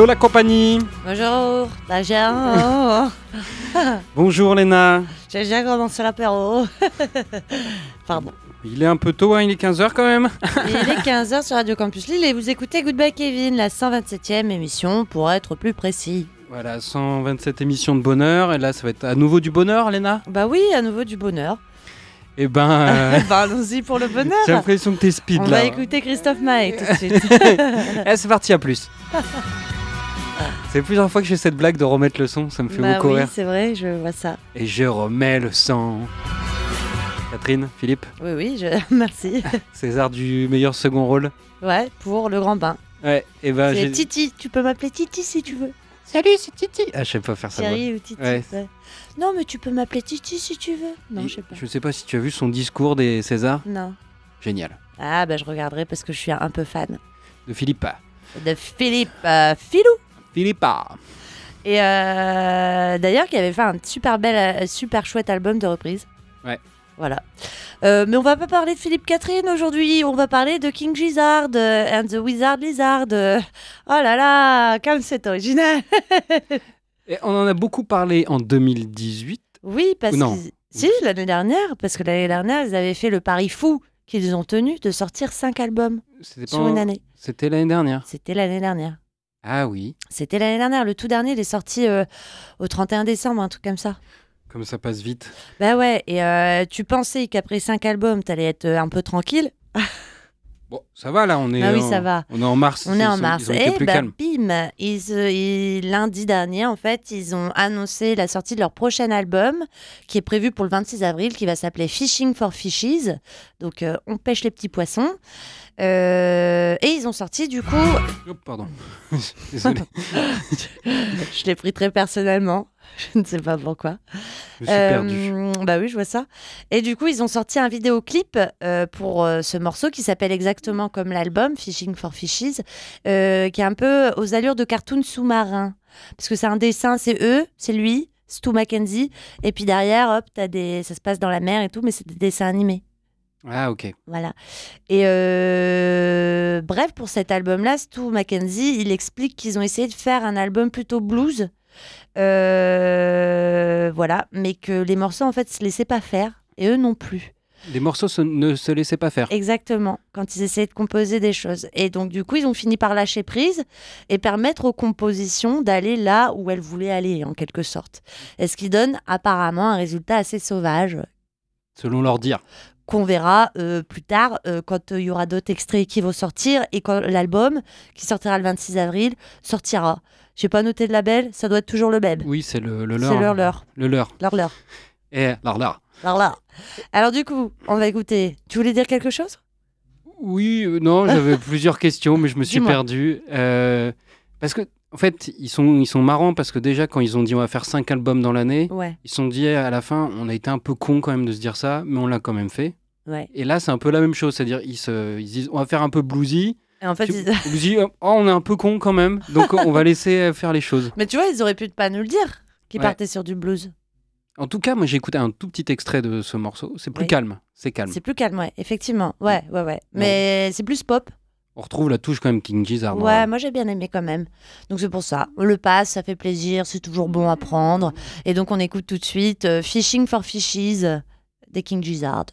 Hello la compagnie Bonjour, bonjour. Bonjour Léna J'ai déjà commencé l'apéro. Pardon. Il est un peu tôt, hein, il est 15h quand même Il est 15h sur Radio Campus Lille et vous écoutez Goodbye Kevin, la 127e émission pour être plus précis. Voilà, 127 émissions de bonheur, et là ça va être à nouveau du bonheur Léna? Bah oui, à nouveau du bonheur. Eh ben, euh, bah allons-y pour le bonheur. j'ai l'impression que t'es speed On là. va écouter Christophe Maé tout de suite. Eh, c'est parti, à plus C'est plusieurs fois que je fais cette blague de remettre le son, ça me fait bah beaucoup oui, rire. c'est vrai, je vois ça. Et je remets le son. Catherine, Philippe, Oui, oui, je... merci. César du meilleur second rôle. Ouais, pour le grand bain. Ouais, et ben c'est j'ai... Titi, tu peux m'appeler Titi si tu veux. Salut, c'est Titi Ah, je sais pas faire ça. Thierry ou Titi. Ouais. ouais. Non, mais tu peux m'appeler Titi si tu veux. Non, je sais pas. Je sais pas si tu as vu son discours des Césars. Non. Génial. Ah, bah je regarderai parce que je suis un peu fan De Philippa. de Philippe euh, Filou. Philippa. Et euh, d'ailleurs, qui avait fait un super bel, euh, super chouette album de reprise. Ouais. Voilà. Euh, mais on va pas parler de Philippe Catherine aujourd'hui. On va parler de King Gizzard and the Wizard Lizard. Oh là là, comme c'est original. Et on en a beaucoup parlé en 2018. oui, parce que si l'année dernière, parce que l'année dernière, ils avaient fait le pari fou qu'ils ont tenu de sortir cinq albums sur une année. C'était l'année dernière. C'était l'année dernière. Ah oui, C'était l'année dernière. Le tout dernier, il est sorti euh, au 31 décembre, un truc comme ça. comme ça passe vite. Bah ouais, et euh, tu pensais qu'après cinq albums, t'allais être euh, un peu tranquille. Bon, ça va là, on est. Ah oui, en- ça va. On est en mars. On est en sont- mars. Et bah, bim, ils, euh, ils- lundi dernier, en fait, ils ont annoncé la sortie de leur prochain album, qui est prévu pour le 26 avril, qui va s'appeler Fishing for Fishes. Donc, euh, on pêche les petits poissons. Euh, et ils ont sorti, du coup, Oh, pardon. Désolé, je l'ai pris très personnellement. Je ne sais pas pourquoi. je suis perdu. Euh, Bah oui, je vois ça. Et du coup, ils ont sorti un vidéoclip euh, pour ce morceau qui s'appelle exactement comme l'album, Fishing for Fishes, euh, qui est un peu aux allures de cartoon sous-marin. Parce que c'est un dessin, c'est eux, c'est lui, Stu Mackenzie. Et puis derrière, hop, as des... ça se passe dans la mer et tout, mais c'est des dessins animés. Ah ok. Voilà. Et euh, bref, pour cet album-là, Stu Mackenzie, il explique qu'ils ont essayé de faire un album plutôt blues. Euh, voilà, mais que les morceaux, en fait, se laissaient pas faire. Et eux non plus. Les morceaux se- ne se laissaient pas faire. Exactement, quand ils essayaient de composer des choses. Et donc, du coup, ils ont fini par lâcher prise et permettre aux compositions d'aller là où elles voulaient aller, en quelque sorte. Et ce qui donne apparemment un résultat assez sauvage, Selon leur dire. qu'on verra euh, plus tard euh, quand il y aura d'autres extraits qui vont sortir et quand l'album, qui sortira le 26 avril, sortira. J'ai pas noté de label, ça doit être toujours le même. Oui, c'est le, le leur. C'est leur leur, Le leur. leur leur, Et leur leur. Leur leur. Alors du coup, on va écouter. Tu voulais dire quelque chose? Oui, euh, non, j'avais plusieurs questions, mais je me suis perdu. Euh, parce que, en fait, ils sont, ils sont marrants parce que déjà, quand ils ont dit on va faire cinq albums dans l'année, Ouais, ils se sont dit à la fin, on a été un peu con quand même de se dire ça, mais on l'a quand même fait. ouais. Et là, c'est un peu la même chose, c'est-à-dire ils se, ils se disent on va faire un peu bluesy. Et en fait, Tu- ils- Vous dites, oh, on est un peu con quand même, donc on va laisser euh, faire les choses. mais tu vois, ils auraient pu pas nous le dire, qu'ils Ouais. partaient sur du blues. En tout cas, moi j'ai écouté un tout petit extrait de ce morceau. C'est plus Oui. calme, c'est calme. C'est plus calme, ouais, effectivement. Ouais, ouais, ouais. Mais c'est plus pop. On retrouve la touche quand même King Gizzard. Ouais, moi j'ai bien aimé quand même. Donc c'est pour ça. On le passe, ça fait plaisir, c'est toujours bon à prendre. Et donc on écoute tout de suite euh, Fishing for Fishes des King Gizzard.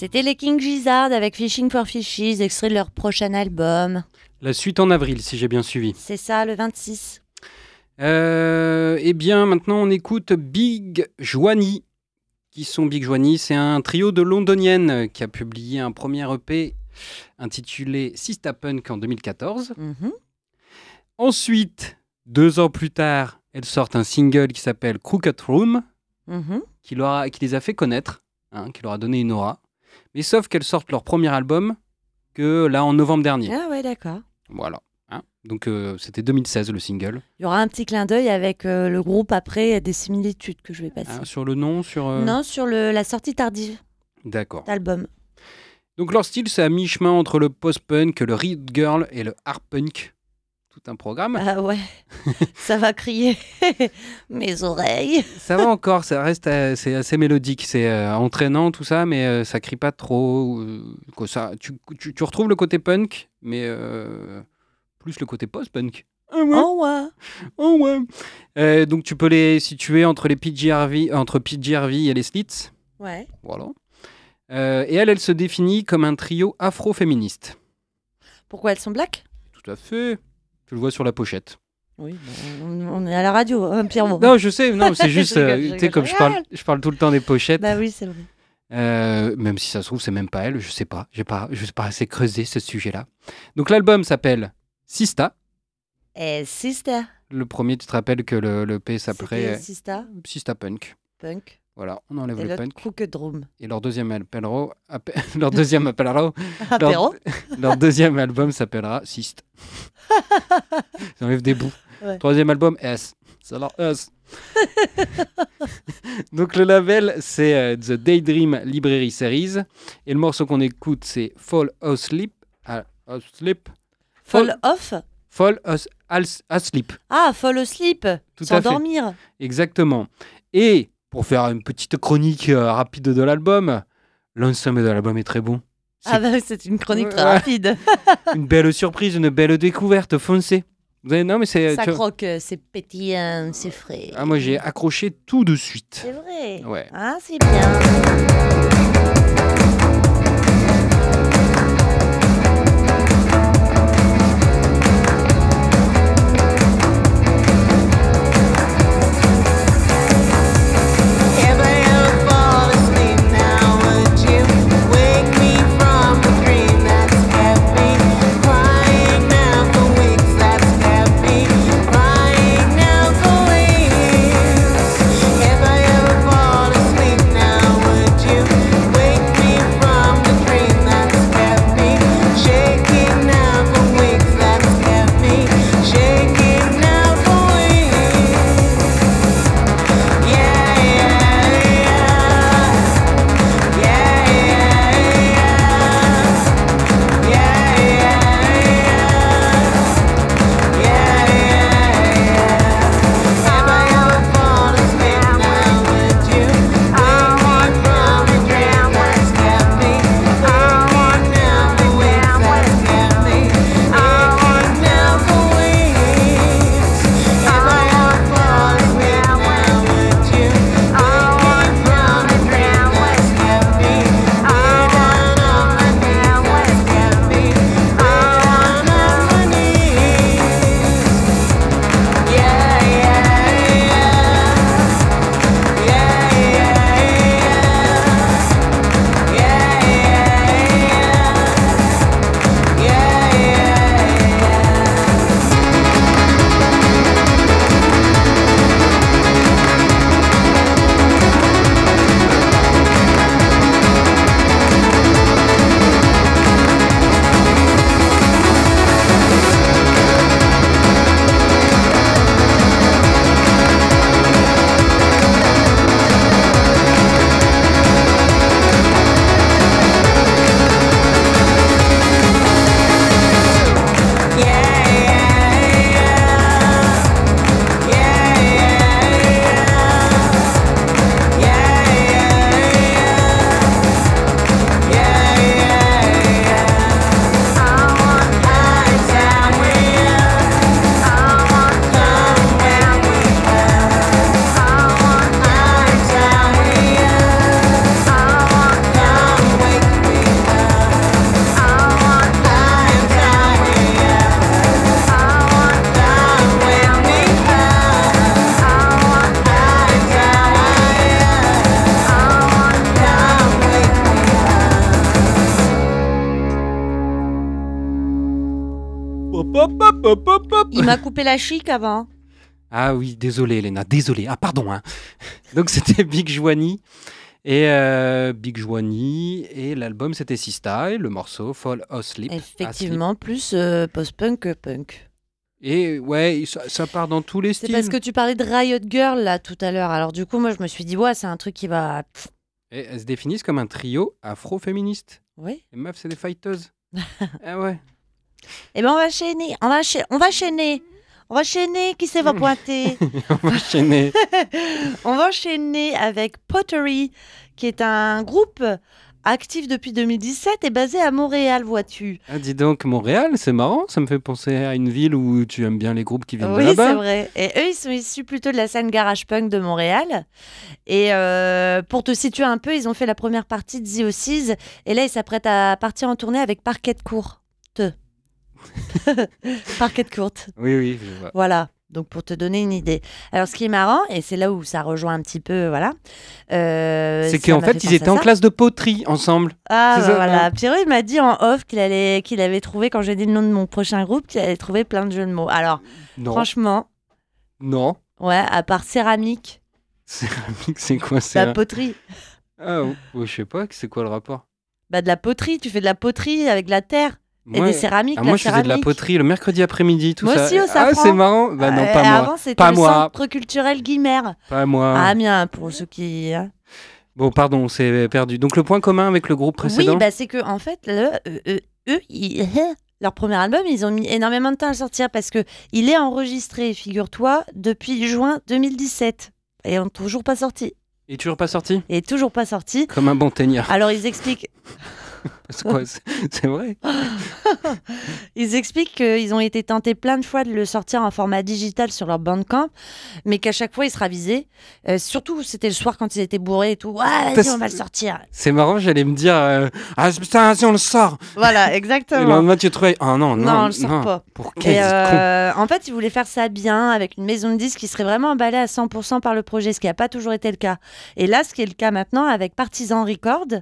C'était les King Gizzard avec Fishing for Fishies, extrait de leur prochain album. La suite en avril, si j'ai bien suivi. C'est ça, le 26. Euh, eh bien, maintenant, on écoute Big Joanie. Qui sont Big Joanie? C'est un trio de londoniennes qui a publié un premier EP intitulé Sista Punk en 2014. Mhm. Ensuite, deux ans plus tard, elles sortent un single qui s'appelle Crooked Room, Mhm. qui, leur a- qui les a fait connaître, hein, qui leur a donné une aura. Mais sauf qu'elles sortent leur premier album que là en novembre dernier. Ah ouais, d'accord. Voilà. hein. Donc euh, c'était 2016 le single. Il y aura un petit clin d'œil avec euh, le groupe après des similitudes que je vais passer. Hein, sur le nom, sur. euh, Non, sur le, la sortie tardive D'accord. d'album. Donc leur style, c'est à mi-chemin entre le post-punk, le read girl et le hard punk. Tout un programme. Ah ouais, ça va crier mes oreilles. Ça va encore, ça reste euh, c'est assez mélodique, c'est euh, entraînant tout ça, mais euh, ça crie pas trop. ça, tu, tu- tu retrouves le côté punk, mais euh, plus le côté post-punk. Ah ouais, Oh ouais. oh ouais. Euh, donc tu peux les situer entre les PGRV, entre PGRV et les Slits. Ouais. Voilà. Euh, et elle, elle se définit comme un trio afro-féministe. Pourquoi elles sont black? Tout à fait. Tu le vois sur la pochette. Oui, on, on est à la radio, hein, Pierre. Bon. Non, je sais, non, c'est juste, euh, tu sais, comme je parle, je parle tout le temps des pochettes. Bah oui, c'est vrai. Euh, même si ça se trouve, c'est même pas elle, je sais pas. J'ai pas, je sais pas assez creusé ce sujet-là. Donc l'album s'appelle Sista. Et Sister. Le premier, tu te rappelles que le, le P s'appelait Sister, Sista Punk. punk. Voilà, on enlève Et le punk. Crooked. Et leur deuxième appe- leur deuxième leur deuxième album s'appellera Sist. J'enlève des bouts. Ouais. Troisième album S. C'est alors S. Donc le label c'est euh, The Daydream Library Series et le morceau qu'on écoute c'est Fall Asleep. Ah, Asleep. Fall off? Fall As- As- Asleep. Ah, fall asleep. Tout à fait. S'endormir. Exactement. Et pour faire une petite chronique euh, rapide de l'album, l'ensemble de l'album est très bon. C'est Ah bah oui, c'est une chronique très rapide. une belle surprise, une belle découverte, foncez. Vous avez... Non mais c'est... Ça tu croque, euh, c'est pétillant, c'est frais. Ah, moi j'ai accroché tout de suite. C'est vrai. Ouais. Ah, c'est bien. Chic avant? Ah oui, désolé Elena, désolé. Ah pardon. hein. Donc c'était Big Joanie. Et euh, Big Joanie et l'album c'était Sista et le morceau Fall Asleep. Effectivement, plus euh, post-punk que punk. Et ouais, ça, ça part dans tous les C'est styles. parce que tu parlais de Riot Girl là tout à l'heure. Alors du coup, moi je me suis dit, ouais, c'est un truc qui va. Et elles se définissent comme un trio afro-féministe. Oui. Les meufs, c'est des fighteuses. ah ouais. Eh ben on va chaîner, on va cha- on va chaîner. On va chaîner, qui c'est va pointer? On va enchaîner. On va enchaîner avec Pottery, qui est un groupe actif depuis 2017 et basé à Montréal, vois-tu. Ah, dis donc, Montréal, c'est marrant. Ça me fait penser à une ville où tu aimes bien les groupes qui viennent de Oui, là-bas. c'est vrai. Et eux, ils sont issus plutôt de la scène garage punk de Montréal. Et euh, pour te situer un peu, ils ont fait la première partie de The Ossies. Et là, ils s'apprêtent à partir en tournée avec Parquet Court. Te. Parquet Courte. Oui, oui, je vois. Voilà. Donc pour te donner une idée. Alors ce qui est marrant, et c'est là où ça rejoint un petit peu, voilà. euh, c'est qu'en fait, penser ils étaient en classe de poterie ensemble. Ah bah ça, voilà. hein. Pierrot il m'a dit en off qu'il allait, qu'il avait trouvé quand j'ai dit le nom de mon prochain groupe, qu'il allait trouver plein de jeux de mots. Alors Non. franchement, Non. ouais, à part céramique, Céramique, c'est quoi la c'est poterie. Ah, oh, je sais pas, c'est quoi le rapport? Bah de la poterie, tu fais de la poterie avec de la terre et Moi, des céramiques. ah, la moi, je faisais de la poterie le mercredi après-midi, tout Moi ça. aussi, au ah, c'est marrant. Bah non, Euh, pas moi. Avant, c'était Pas le moi. centre culturel Guimard. Pas moi. À Amiens, pour ceux qui. hein. Bon, pardon, on s'est perdu. Donc, le point commun avec le groupe précédent Oui, bah c'est que en fait, le, euh, euh, eux, ils- leur premier album, ils ont mis énormément de temps à le sortir parce que il est enregistré, figure-toi, depuis juin 2017 et on toujours pas sorti. Il est toujours pas sorti? Et toujours pas sorti. Comme un bon teignard. Alors ils expliquent, C'est vrai ils expliquent qu'ils ont été tentés plein de fois de le sortir en format digital sur leur Bandcamp, mais qu'à chaque fois ils se ravisaient. Euh, surtout, c'était le soir quand ils étaient bourrés et tout. Ah, vas-y, on va le sortir. C'est marrant, j'allais me dire euh, Ah, putain, si on le sort Voilà, Et exactement. le lendemain, tu te trouves Ah non, non, Non, on le sort pas. Pour Et quel con euh, en fait, ils voulaient faire ça bien avec une maison de disques qui serait vraiment emballée à 100% par le projet, ce qui n'a pas toujours été le cas. Et là, ce qui est le cas maintenant avec Partisan Records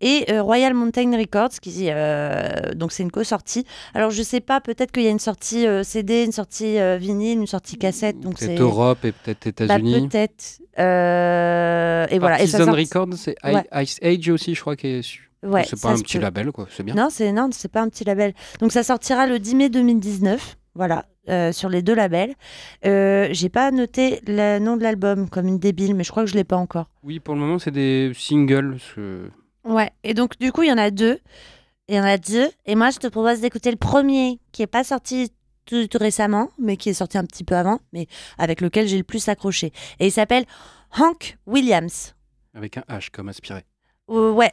et Royal Mountain Records, qui euh, donc c'est une co-sortie. Alors je sais pas, peut-être qu'il y a une sortie euh, CD, une sortie euh, vinyle, une sortie cassette, donc c'est Peut-être Europe et peut-être bah, États-Unis. peut-être. Euh, et voilà. Et ça Partisan sort- Records, c'est Ouais. Ice Age aussi, je crois, qui est su. Ouais, c'est pas un petit peut. label, quoi. C'est bien. Non, c'est non, c'est pas un petit label. Donc ça sortira le 10 mai 2019. Voilà, euh, sur les deux labels. Euh, J'ai pas noté le nom de l'album comme une débile, mais je crois que je l'ai pas encore. Oui, pour le moment, c'est des singles. ce- Ouais. Et donc du coup, il y en a deux. Il y en a deux. Et moi, je te propose d'écouter le premier, qui est pas sorti tout, tout récemment, mais qui est sorti un petit peu avant, mais avec lequel j'ai le plus accroché. Et il s'appelle Hank Williams. Avec un H comme aspiré. Euh, ouais.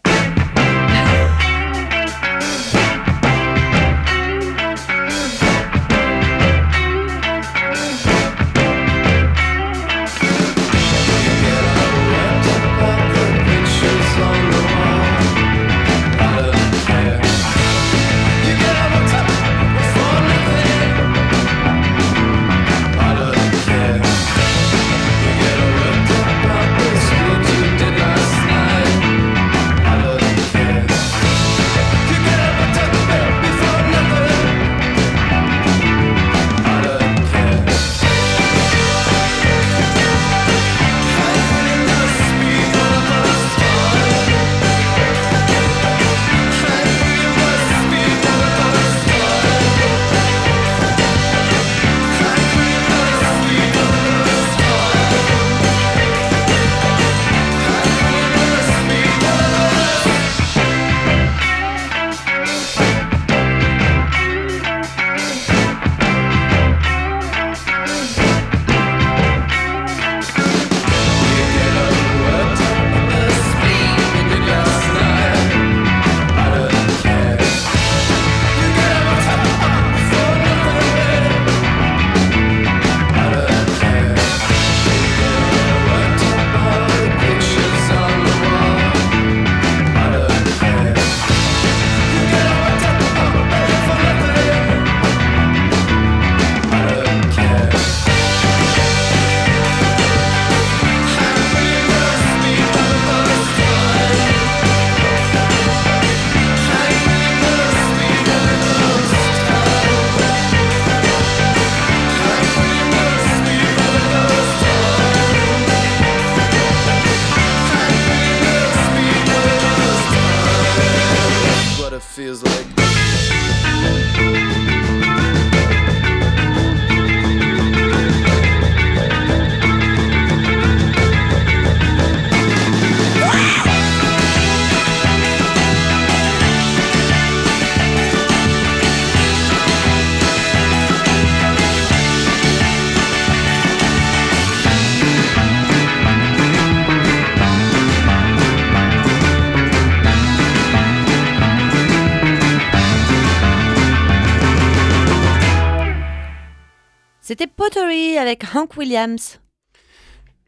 Avec Hank Williams.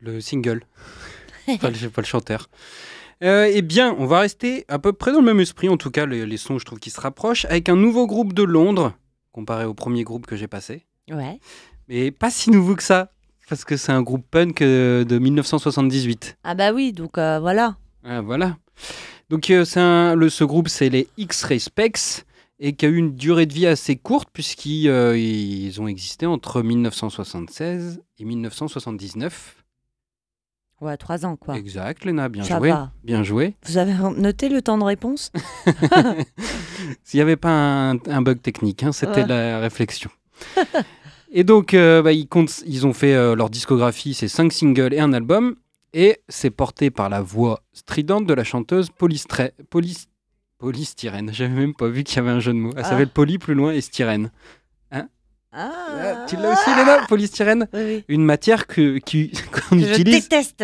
Le single. pas, le, pas le chanteur. Euh, eh bien, on va rester à peu près dans le même esprit, en tout cas, les, les sons, je trouve qu'ils se rapprochent, avec un nouveau groupe de Londres, comparé au premier groupe que j'ai passé. Ouais. Mais pas si nouveau que ça, parce que c'est un groupe punk euh, de 1978. Ah bah oui, donc euh, voilà. Ah, voilà. Donc, euh, un- le, ce groupe, c'est les X-Ray Specs, et qui a eu une durée de vie assez courte, puisqu'ils euh, ils ont existé entre 1976 et 1979. Ouais, trois ans quoi. Exact, Léna, bien Ça joué. va. Bien joué. Vous avez noté le temps de réponse S'il n'y avait pas un, un bug technique, hein, c'était Ouais. la réflexion. et donc, euh, bah, ils, comptent- ils ont fait euh, leur discographie, c'est cinq singles et un album. Et c'est porté par la voix stridente de la chanteuse Polystre... Polys... Polystyrène. J'avais même pas vu qu'il y avait un jeu de mots. Elle Ah. s'appelle Poly plus loin et styrène. Ah, Ah, tu l'as aussi, Léna Polystyrène Oui, oui. Une matière que, qui- qu'on Que Je utilise déteste.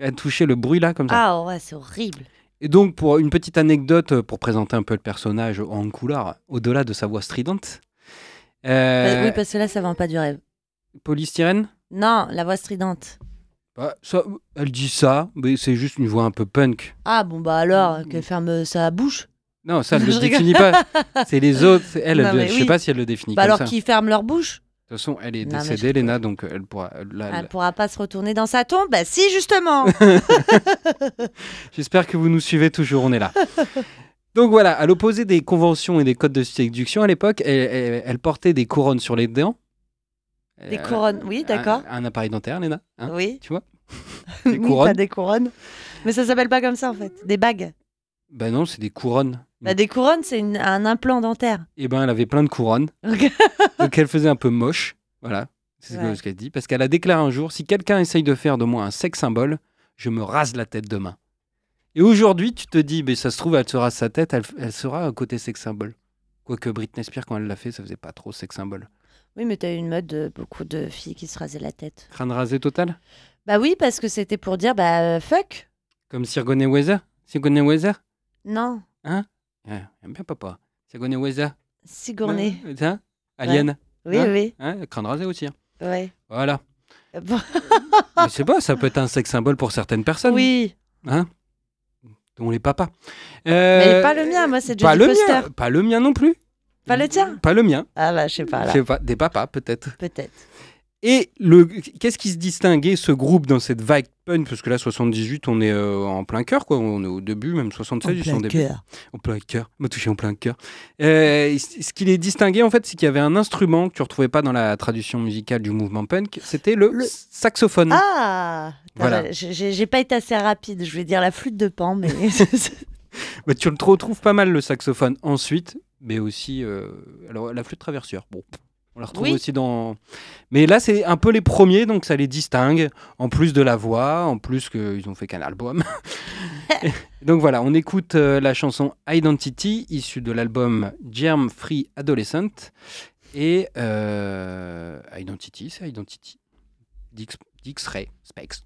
à toucher le bruit là, comme ça. Ah ouais, c'est horrible. Et donc, pour une petite anecdote, euh, pour présenter un peu le personnage en couleur, au-delà de sa voix stridente, euh, Oui, parce que là, ça vend pas du rêve. polystyrène, Non, la voix stridente. Bah, ça, elle dit ça, mais c'est juste une voix un peu punk. Ah bon, bah alors, qu'elle ferme sa bouche. Non, ça, elle ne le définit pas. C'est les autres. Elle, Non, elle- mais je sais oui. pas si elle le définit Bah comme alors ça. qu'ils ferment leur bouche. De toute façon, elle est Non, mais décédée, je- Léna, donc elle pourra. là, Elle elle- pourra pas se retourner dans sa tombe. Bah si, justement. J'espère que vous nous suivez toujours, on est là. Donc voilà, à l'opposé des conventions et des codes de séduction à l'époque, elle, elle- elle portait des couronnes sur les dents. Des Euh, couronnes, oui, d'accord. Un, un appareil dentaire, Léna. hein, oui. Tu vois Des couronnes. des couronnes. Mais ça s'appelle pas comme ça en fait. Des bagues. Ben non, c'est des couronnes. Bah, des couronnes, c'est un implant dentaire. Et ben elle avait plein de couronnes. Donc elle faisait un peu moche. Voilà. C'est ce que- Ouais. ce qu'elle dit. Parce qu'elle a déclaré un jour si quelqu'un essaye de faire de moi un sex symbole, je me rase la tête demain. Et aujourd'hui, tu te dis, mais ça se trouve, elle se rase sa tête, elle, elle sera un côté sex symbole. Quoique Britney Spears, quand elle l'a fait, ça faisait pas trop sex symbole. Oui, mais t'as eu une mode de beaucoup de filles qui se rasaient la tête. Crâne rasé total? Bah oui, parce que c'était pour dire bah euh, fuck. Comme Sigourney Weather Sigourney Weather Non, Ouais, J'aime bien papa. Sigourney Weather Sigourney. Hein Tiens, Alien Oui, Hein? oui, Hein Crâne rasé aussi. hein. ouais. Voilà. Bon, Mais c'est pas, ça peut être un sex symbole pour certaines personnes. oui, Hein? Dont les papas. mais Euh, pas le mien, moi c'est le Foster. mien. Pas le mien non plus. Pas le tien Pas le mien. Ah bah je sais pas Je là, sais pas, des papas peut-être. peut-être. Et le, qu'est-ce qui se distinguait ce groupe dans cette vague punk? Parce que là, 78, on est euh, en plein cœur, quoi. On est au début, même 76, ils sont au début. En plein cœur. m'a touché en plein cœur. Euh, ce qui les distinguait, en fait, c'est qu'il y avait un instrument que tu retrouvais pas dans la tradition musicale du mouvement punk. C'était le, Le- saxophone. Ah Voilà. J'ai pas été assez rapide, je vais dire la flûte de pan, mais Bah, tu le retrouves pas mal le saxophone ensuite, mais aussi euh, alors la flûte traversière. Bon, on la retrouve Oui. aussi dans. Mais là, c'est un peu les premiers, donc ça les distingue. En plus de la voix, en plus qu'ils ont fait qu'un album. donc voilà, on écoute euh, la chanson Identity, issue de l'album Germ Free Adolescent. Et euh, Identity, c'est Identity. D'X- D'X-Ray Specs.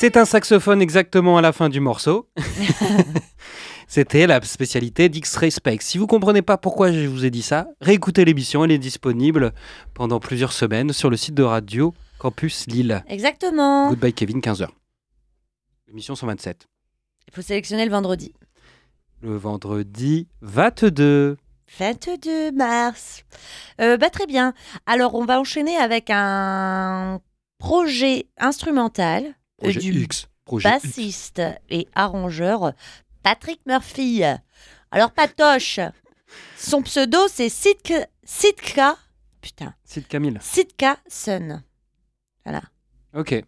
C'est un saxophone exactement à la fin du morceau. C'était la spécialité d'X-Ray Specs. Si vous comprenez pas pourquoi je vous ai dit ça, réécoutez l'émission, elle est disponible pendant plusieurs semaines sur le site de Radio Campus Lille. Exactement. Goodbye Kevin, 15h. Émission 127. Il faut sélectionner le vendredi. Le vendredi 22. 22 mars. Euh, bah, très bien. Alors, on va enchaîner avec un projet instrumental Projet du X. Projet X. bassiste et arrangeur Patrick Murphy. Alors, Patoche, son pseudo, c'est Sitka, Sitka, putain, Site Camille. Sitka Sun. Ok.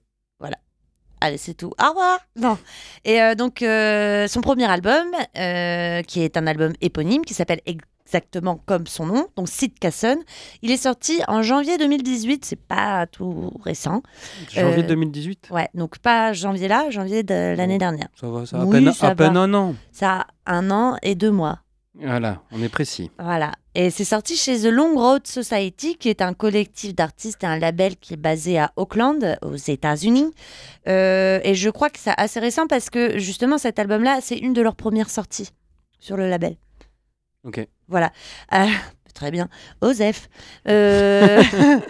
Allez, c'est tout. Au revoir. Non. Et euh, donc, euh, son premier album, euh, qui est un album éponyme, qui s'appelle exactement comme son nom, donc Sid Casson, il est sorti en janvier 2018. C'est pas tout récent. Janvier Euh, 2018. Ouais, donc pas janvier là, janvier de l'année dernière. Ça va, ça a à Oui, peine, ça à peine va. un an. Ça a un an et deux mois. Voilà, on est précis. Voilà. Et c'est sorti chez The Long Road Society, qui est un collectif d'artistes et un label qui est basé à Auckland, aux États-Unis. Euh, et je crois que c'est assez récent parce que justement, cet album-là, c'est une de leurs premières sorties sur le label. Ok. Voilà. Euh, très bien. Osef. Euh,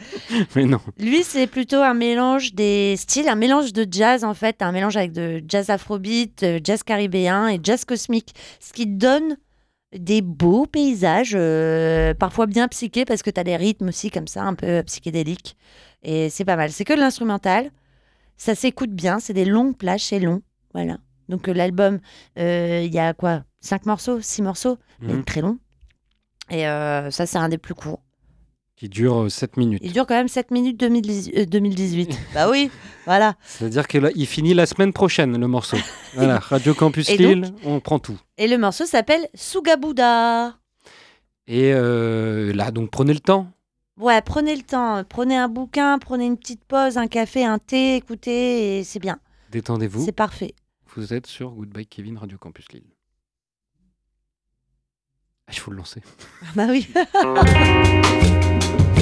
Mais non. lui, c'est plutôt un mélange des styles, un mélange de jazz en fait, un mélange avec de jazz afrobeat, euh, jazz caribéen et jazz cosmique, ce qui donne des beaux paysages, euh, parfois bien psychés parce que tu as des rythmes aussi comme ça, un peu psychédéliques. Et c'est pas mal. C'est que de l'instrumental, ça s'écoute bien, c'est des longues plages, c'est long. Voilà. Donc euh, l'album, euh, il y a quoi? Cinq morceaux, six morceaux, mais Mhm. très long. Et euh, ça, c'est un des plus courts. Qui dure 7 minutes. Il dure quand même 7 minutes 2010 euh, 2018. bah oui, voilà. C'est-à-dire qu'il finit la semaine prochaine, le morceau. Voilà, Radio Campus Et Lille, on prend tout. Et le morceau s'appelle Sugabuda. Et euh, là, donc prenez le temps. Ouais, prenez le temps, prenez un bouquin, prenez une petite pause, un café, un thé, écoutez, et c'est bien. Détendez-vous. C'est parfait. Vous êtes sur Goodbye Kevin, Radio Campus Lille. Ah, Il faut le lancer. bah oui.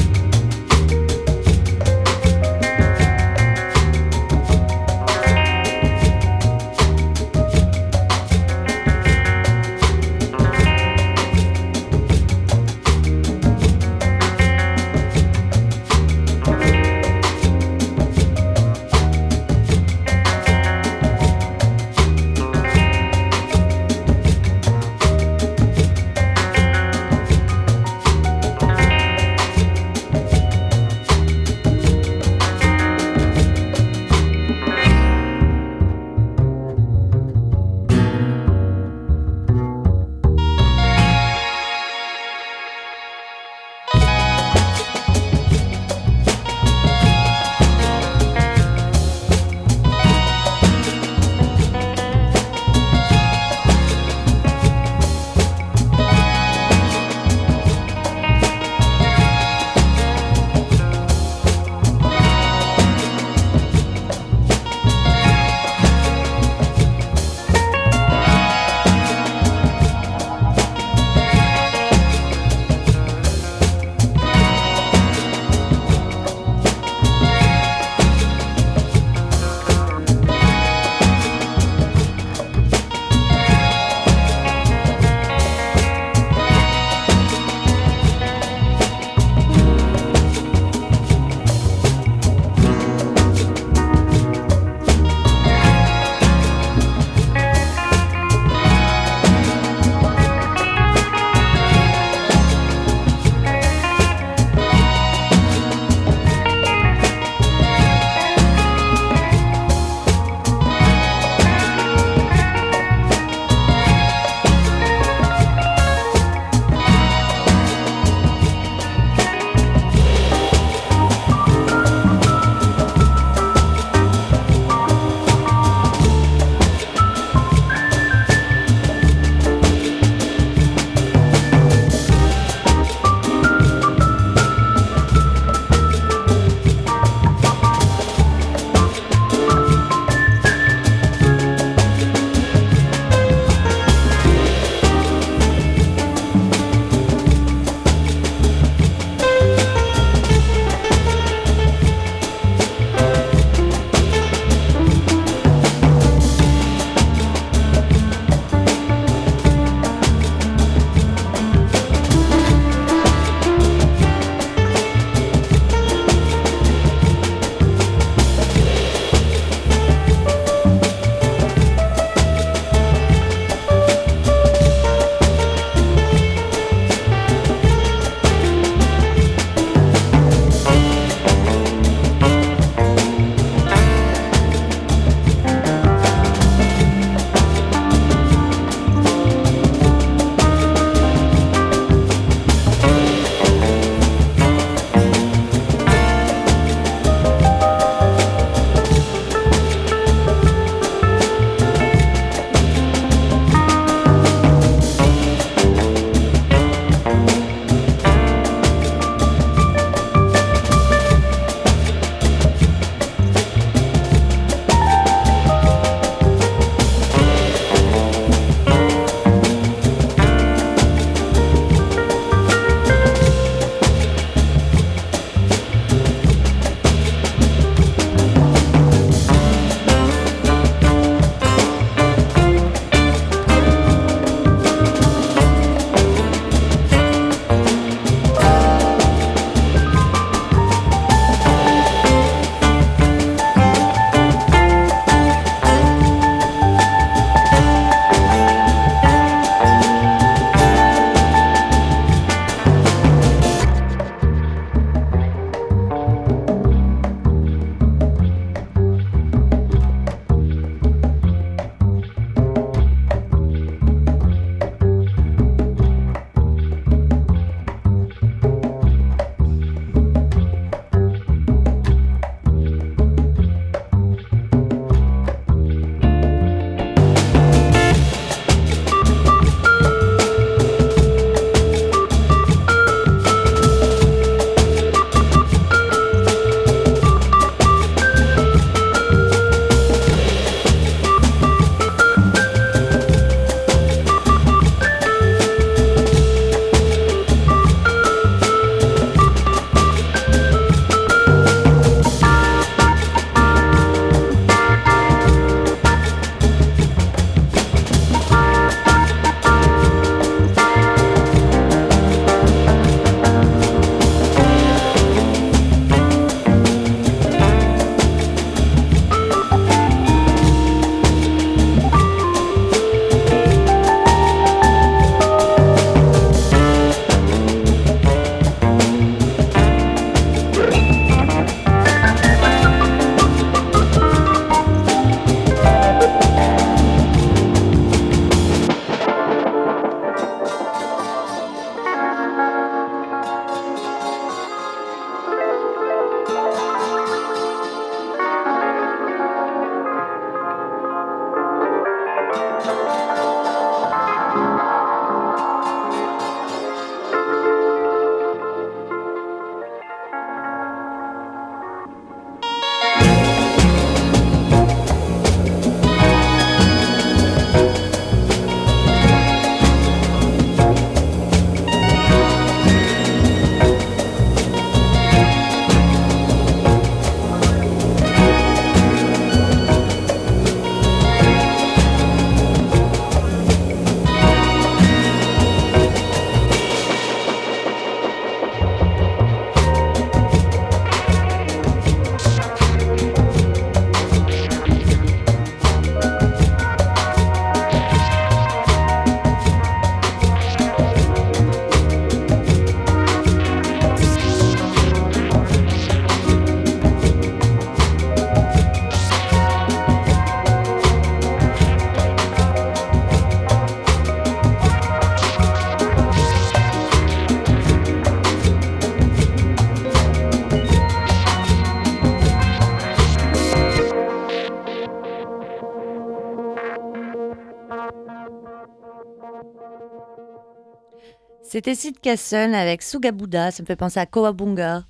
C'était Sid Casson avec Sugabuda, ça me fait penser à Kowabunga.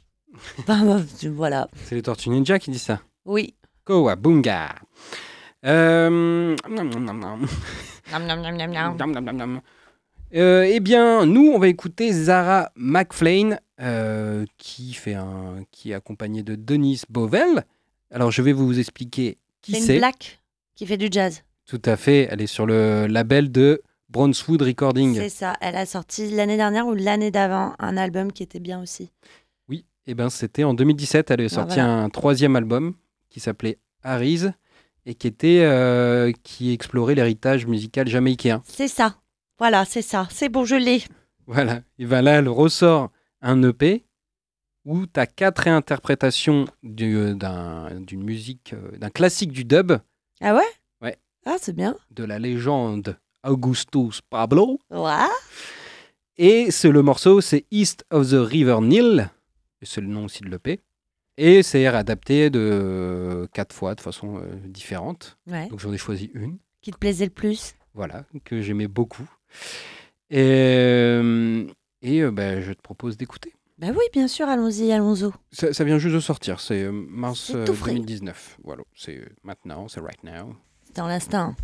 Voilà. C'est les Tortues Ninja qui disent ça. Oui. Kowabunga. Euh... nom, nom, nom, nom. Nam, nam, nam, nam, nam. Nom, nom, nom, nom. Euh, eh bien, nous, on va écouter Zara McFlane, euh, qui, fait un, qui est accompagnée de Denise Bovell. Alors, je vais vous expliquer qui C'est une c'est. black qui fait du jazz. Tout à fait. Elle est sur le label de Brownswood Recording. C'est ça. Elle a sorti l'année dernière ou l'année d'avant un album qui était bien aussi. Oui, et ben c'était en 2017. Elle a sorti voilà. un troisième album qui s'appelait Harry's et qui était euh, qui explorait l'héritage musical jamaïcain. C'est ça. Voilà, c'est ça. C'est bon, je l'ai. Voilà. Et ben là, elle ressort un EP où tu as quatre réinterprétations du- euh, d'un- d'une musique, euh, d'un classique du dub Ah ouais? Ouais. Ah, c'est bien. de la légende Augustus Pablo. Ouais. Et c'est le morceau, c'est East of the River Nile. C'est le nom aussi de l'EP. Et c'est réadapté de quatre fois de façon euh, différente. Ouais. Donc j'en ai choisi une, Qui te plaisait le plus? Voilà, que j'aimais beaucoup. Et, euh, et euh, ben, je te propose d'écouter. Bah oui, bien sûr, allons-y, allons-y. Ça, ça vient juste de sortir, c'est euh, mars C'est euh, tout frais. 2019. Voilà, c'est maintenant, c'est right now. C'est dans l'instinct.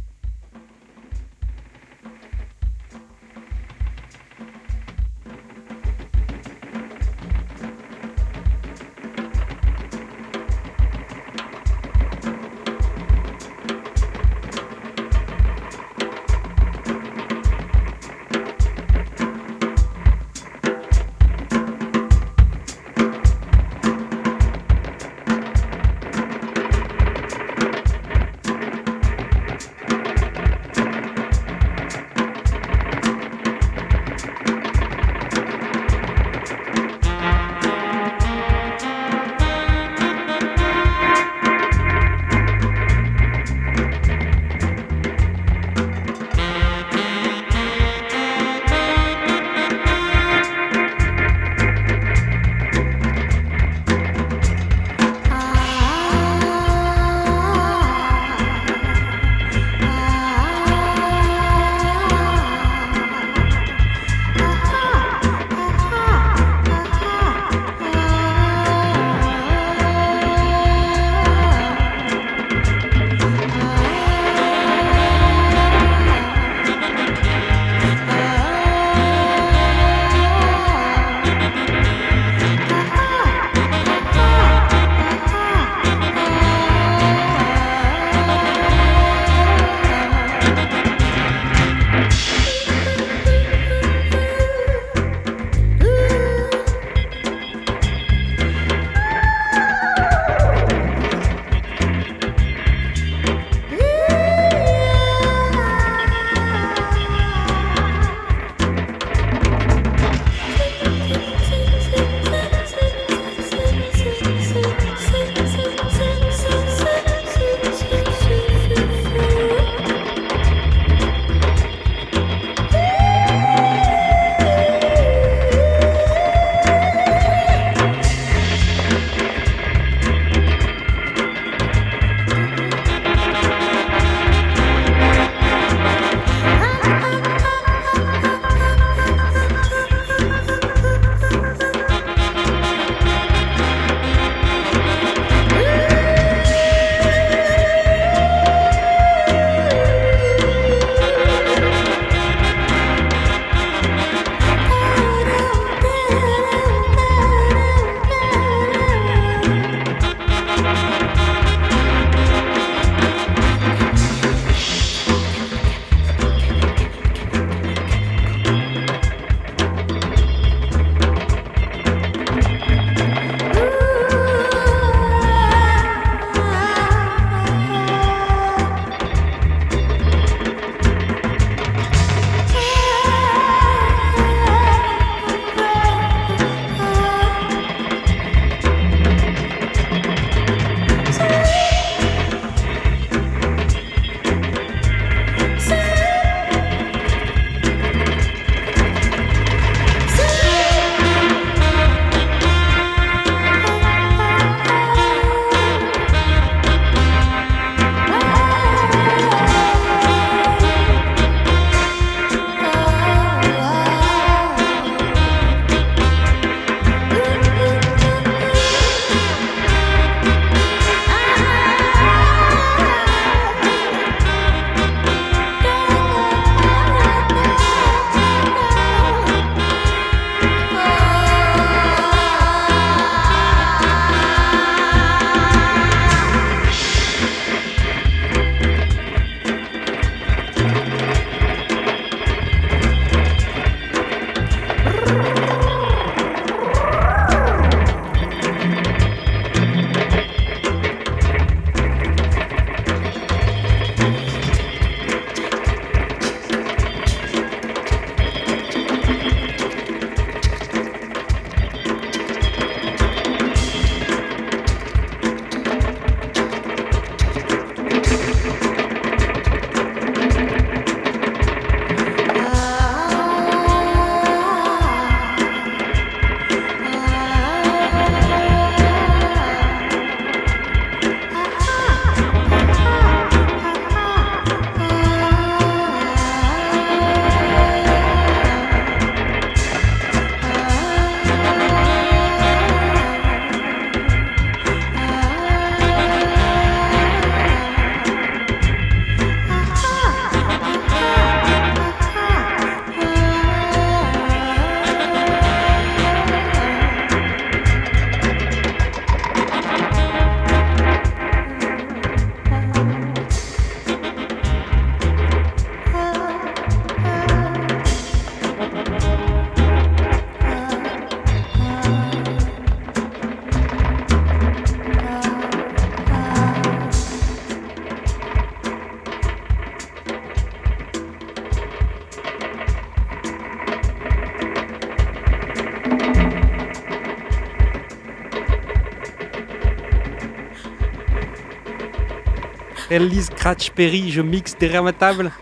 Ellie Scratch Perry, je mixe derrière ma table.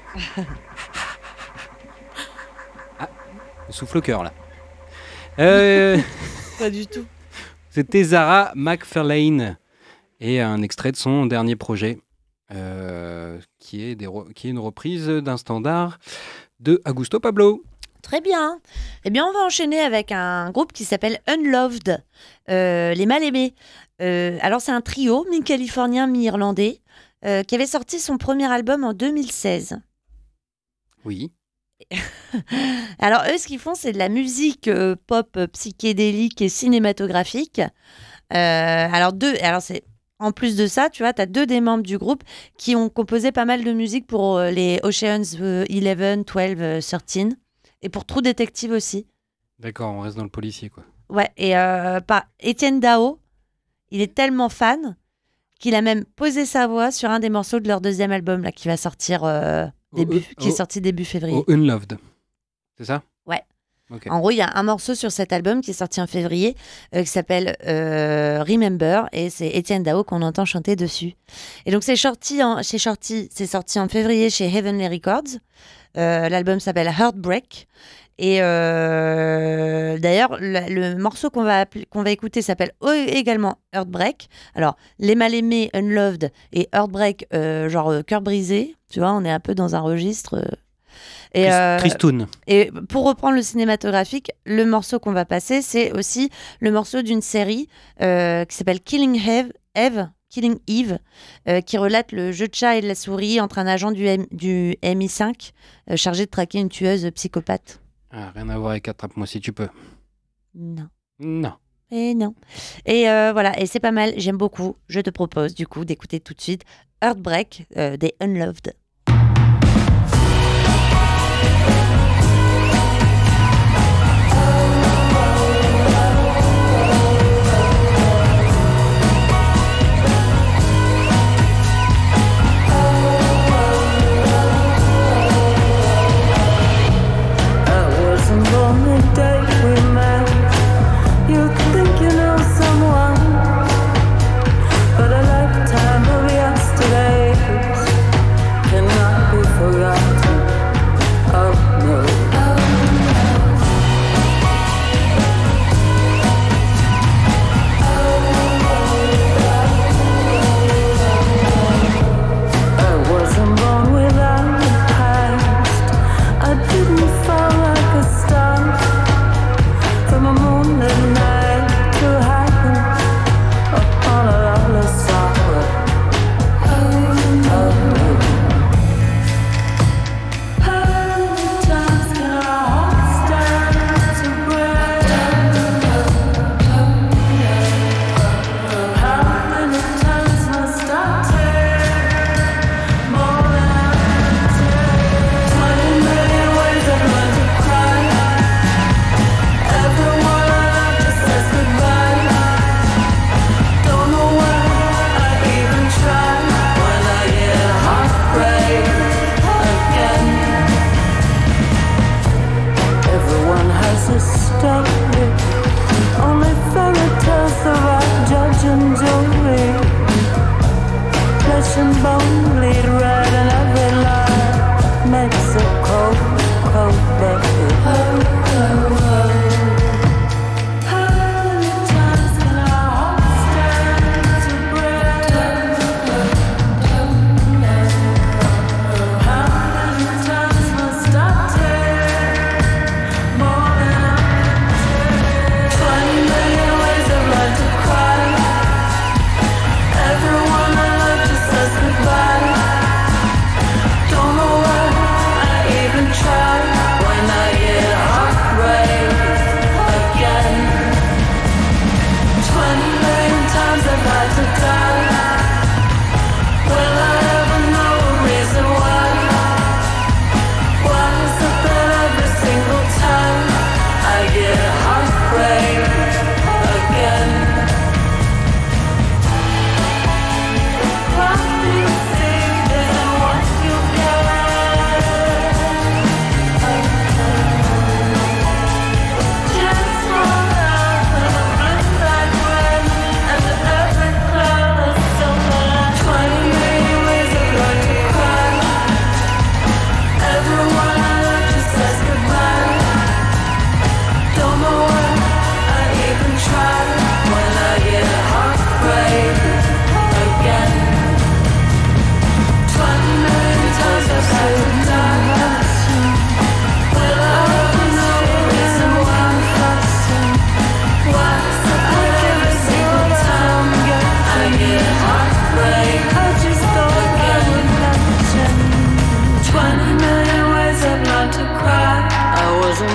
Ah, souffle au cœur là. Euh, Pas du tout. C'était Zara McFarlane et un extrait de son dernier projet euh, qui, est des re- qui est une reprise d'un standard de Augusto Pablo. Très bien. Eh bien, on va enchaîner avec un groupe qui s'appelle Unloved, euh, les mal-aimés. Euh, alors, c'est un trio, mi-californien, mi-irlandais, euh, qui avait sorti son premier album en 2016. Oui. Alors, eux, ce qu'ils font, c'est de la musique euh, pop psychédélique et cinématographique. Euh, alors, deux, alors c'est. En plus de ça, tu vois, tu as deux des membres du groupe qui ont composé pas mal de musique pour euh, les Oceans euh, 11, 12, euh, 13 et pour True Detective aussi. D'accord, on reste dans le policier quoi. Ouais, et par Étienne Dao, il est tellement fan qu'il a même posé sa voix sur un des morceaux de leur deuxième album là, qui va sortir euh, début, Oh, qui est oh, sorti début février. Oh, Unloved. C'est ça? Ouais. En gros, il y a un morceau sur cet album qui est sorti en février euh, qui s'appelle euh, Remember et c'est Étienne Dao qu'on entend chanter dessus. Et donc c'est sorti en, c'est sorti en février chez Heavenly Records. Euh, L'album s'appelle Heartbreak. Et euh, d'ailleurs, le, le morceau qu'on va, qu'on va écouter s'appelle également Heartbreak. Alors, Les Mal-Aimés, Unloved et Heartbreak, euh, genre euh, cœur brisé. Tu vois, on est un peu dans un registre. Et, Christoun. et pour reprendre le cinématographique, le morceau qu'on va passer, c'est aussi le morceau d'une série qui s'appelle Killing Eve, Eve, Killing Eve, euh, qui relate le jeu de chat et de la souris entre un agent du, M- du MI5 euh, chargé de traquer une tueuse psychopathe. Ah, rien à voir avec Attrape-moi si tu peux. Non. Non. Et non. Et euh, voilà, et c'est pas mal, j'aime beaucoup. Je te propose du coup d'écouter tout de suite Heartbreak des Unloved.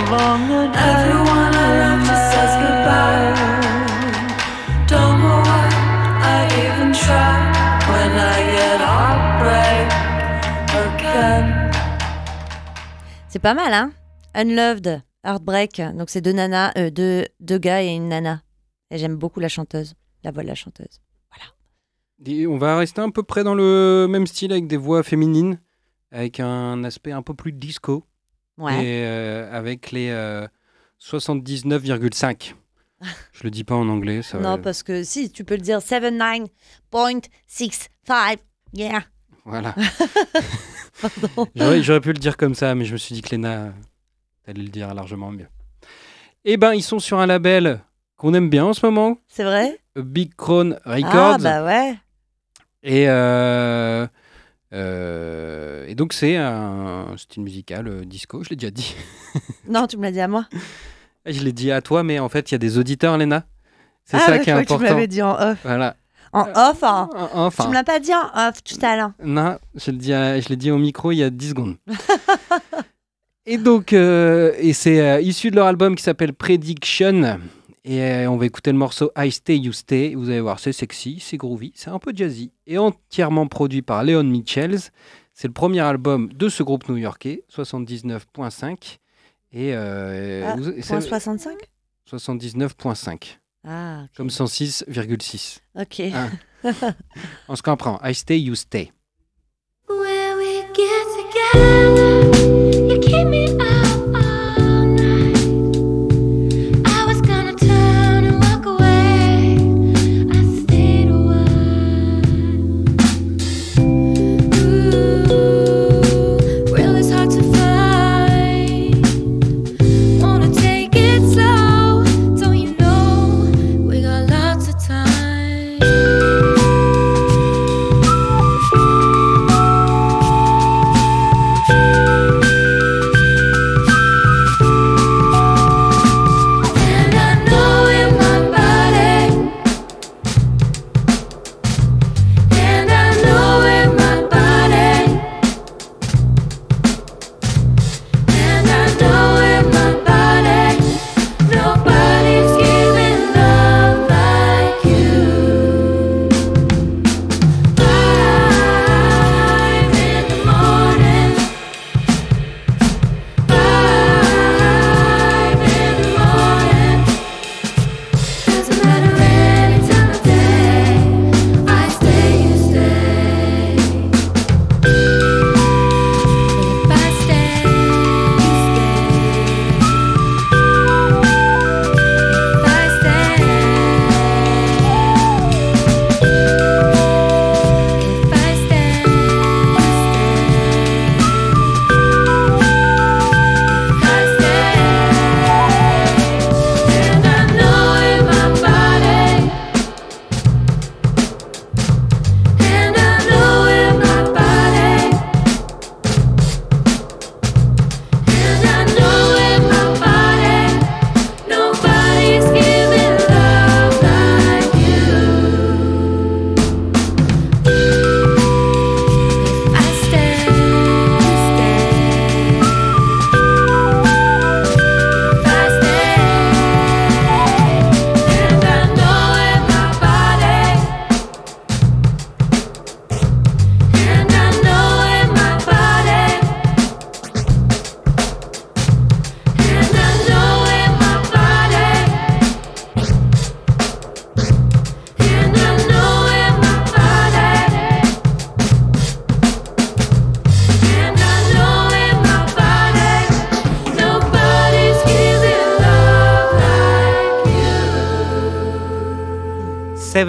Long a day. Everyone around you says goodbye. Don't know why I even try when I get heartbreak again. C'est pas mal, hein? Unloved, Heartbreak. Donc c'est deux nanas, euh, deux, deux gars et une nana. Et j'aime beaucoup la chanteuse, la voix de la chanteuse. Et on va rester un peu près dans le même style avec des voix féminines, avec un aspect un peu plus disco. Ouais. Et euh, avec les euh, 79,5. Je le dis pas en anglais. Ça non, va- parce que si, tu peux le dire 79.65. Yeah. Voilà. J'aurais pu le dire comme ça, mais je me suis dit que Léna euh, allait le dire largement mieux. Eh ben, ils sont sur un label qu'on aime bien en ce moment, C'est vrai? Big Crown Ah, Records. bah ouais. Et, euh, euh, et donc, c'est un style musical euh, disco, je l'ai déjà dit. Non, tu me l'as dit à moi. Je l'ai dit à toi, mais en fait, il y a des auditeurs, Léna. C'est ah, ça ouais, qui est crois que Tu me important. l'avais dit en off. Voilà. En off, hein. Enfin. Tu me l'as pas dit en off tout à l'heure. Non, je, dis à- je l'ai dit au micro il y a 10 secondes. et donc, euh, et c'est euh, issu de leur album qui s'appelle Prediction. Et euh, on va écouter le morceau I Stay, You Stay. Vous allez voir, c'est sexy, c'est groovy, c'est un peu jazzy. Et entièrement produit par Leon Mitchells. C'est le premier album de ce groupe new-yorkais, 79.5. Et euh, Ah, vous- Point c'est 65 79.5, Ah, ok. comme 106,6. ok. Ah. On se comprend. I Stay, You Stay. When we get together, you keep me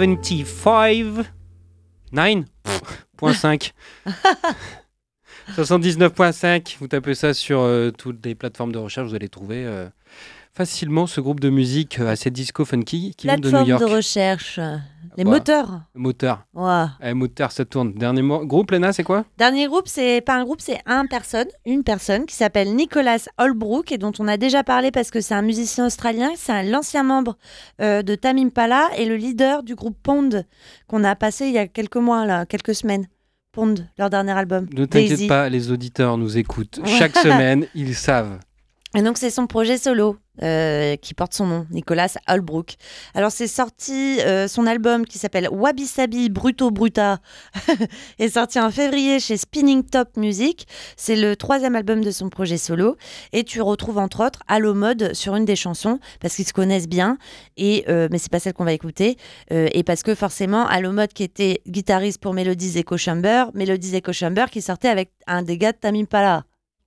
75 9 Point 5 79.5 vous tapez ça sur euh, toutes les plateformes de recherche vous allez trouver euh, facilement ce groupe de musique euh, assez disco funky qui vient de New Plateforme York de recherche. Les Bah. moteurs. moteur Ouais. Eh, moteur ça tourne dernier groupe Lena c'est quoi? Dernier groupe, c'est pas un groupe, c'est un personne, une personne qui s'appelle Nicolas Holbrook et dont on a déjà parlé parce que c'est un musicien australien. C'est l'ancien membre euh, de Tamim Pala et le leader du groupe Pond qu'on a passé il y a quelques mois, là, quelques semaines. Pond, leur dernier album. ne t'inquiète pas les auditeurs nous écoutent chaque semaine ils savent Et donc, c'est son projet solo euh, qui porte son nom, Nicolas Holbrook. Alors, c'est sorti, euh, son album qui s'appelle Wabi Sabi Bruto Bruta est sorti en février chez Spinning Top Music. C'est le troisième album de son projet solo. Et tu retrouves entre autres Allo Mode sur une des chansons parce qu'ils se connaissent bien. Et, euh, mais c'est pas celle qu'on va écouter. Euh, et parce que forcément, Allo Mode qui était guitariste pour Melodies Echo Chamber, Melodies Echo Chamber qui sortait avec un des gars de Tamim Pala.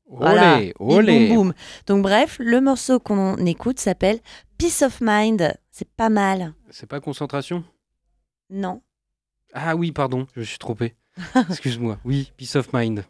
Voilà. Olé, boum, boum. Donc bref, le morceau qu'on écoute s'appelle Peace of Mind. C'est pas mal. C'est pas concentration? Non. Ah oui, pardon, je me suis trompé. Excuse-moi. Oui, Peace of Mind.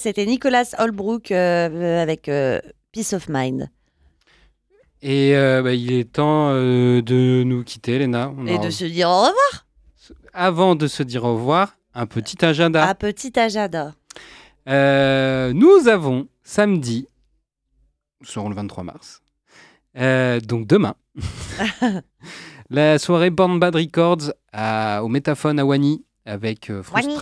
C'était Nicolas Holbrook euh, avec euh, Peace of Mind. Et euh, bah, il est temps euh, de nous quitter, Léna. On Et de se dire au revoir. Avant de se dire au revoir, un petit agenda. À petit agenda. Euh, nous avons samedi, nous serons le 23 mars, euh, donc demain, la soirée Born Bad Records à- au Métaphone à Wany avec euh, Wany.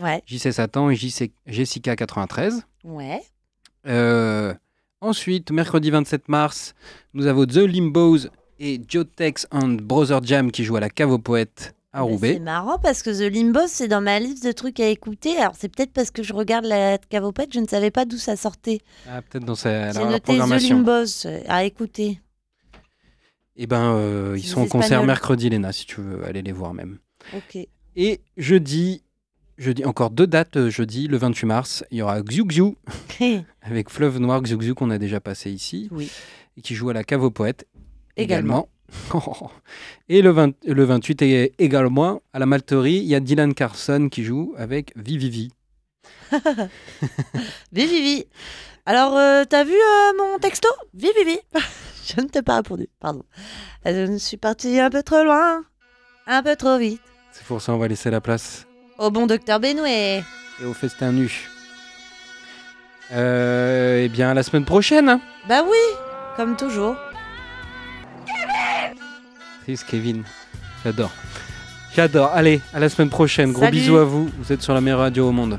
Ouais, JC Satan et JC Jessica 93. ouais. Euh, ensuite, mercredi 27 mars, nous avons The Limbos et Jotex and Brother Jam qui jouent à la cave aux poètes à Roubaix. C'est marrant parce que The Limbo, c'est dans ma liste de trucs à écouter. Alors, c'est peut-être parce que je regarde la cavopette, je ne savais pas d'où ça sortait. Ah, peut-être dans sa, J'ai noté The. Limbos euh, à écouter. Eh ben, euh, ils sont en concert mercredi, Léna, si tu veux aller les voir même. Ok. Et jeudi, jeudi, encore deux dates euh, jeudi, le 28 mars. Il y aura Xiu Xiu avec Fleuve Noir Xiu Xiu qu'on a déjà passé ici oui. et qui joue à la cave aux poètes Également. également. et le, 20 le 28 est également à la Malterie, il y a Dylan Carson qui joue avec Vivivi. Vivi, Vivi. Alors, euh, t'as vu euh, mon texto? Vivi, Vivi. Je ne t'ai pas répondu, pardon. Je suis partie un peu trop loin, un peu trop vite. C'est pour ça on va laisser la place Au bon docteur Benoué. et au festin nu. Euh, eh bien, à la semaine prochaine. hein. Bah oui, comme toujours. C'est Kevin. J'adore. J'adore. Allez, à la semaine prochaine. Gros Salut. bisous à vous. Vous êtes sur la meilleure radio au monde.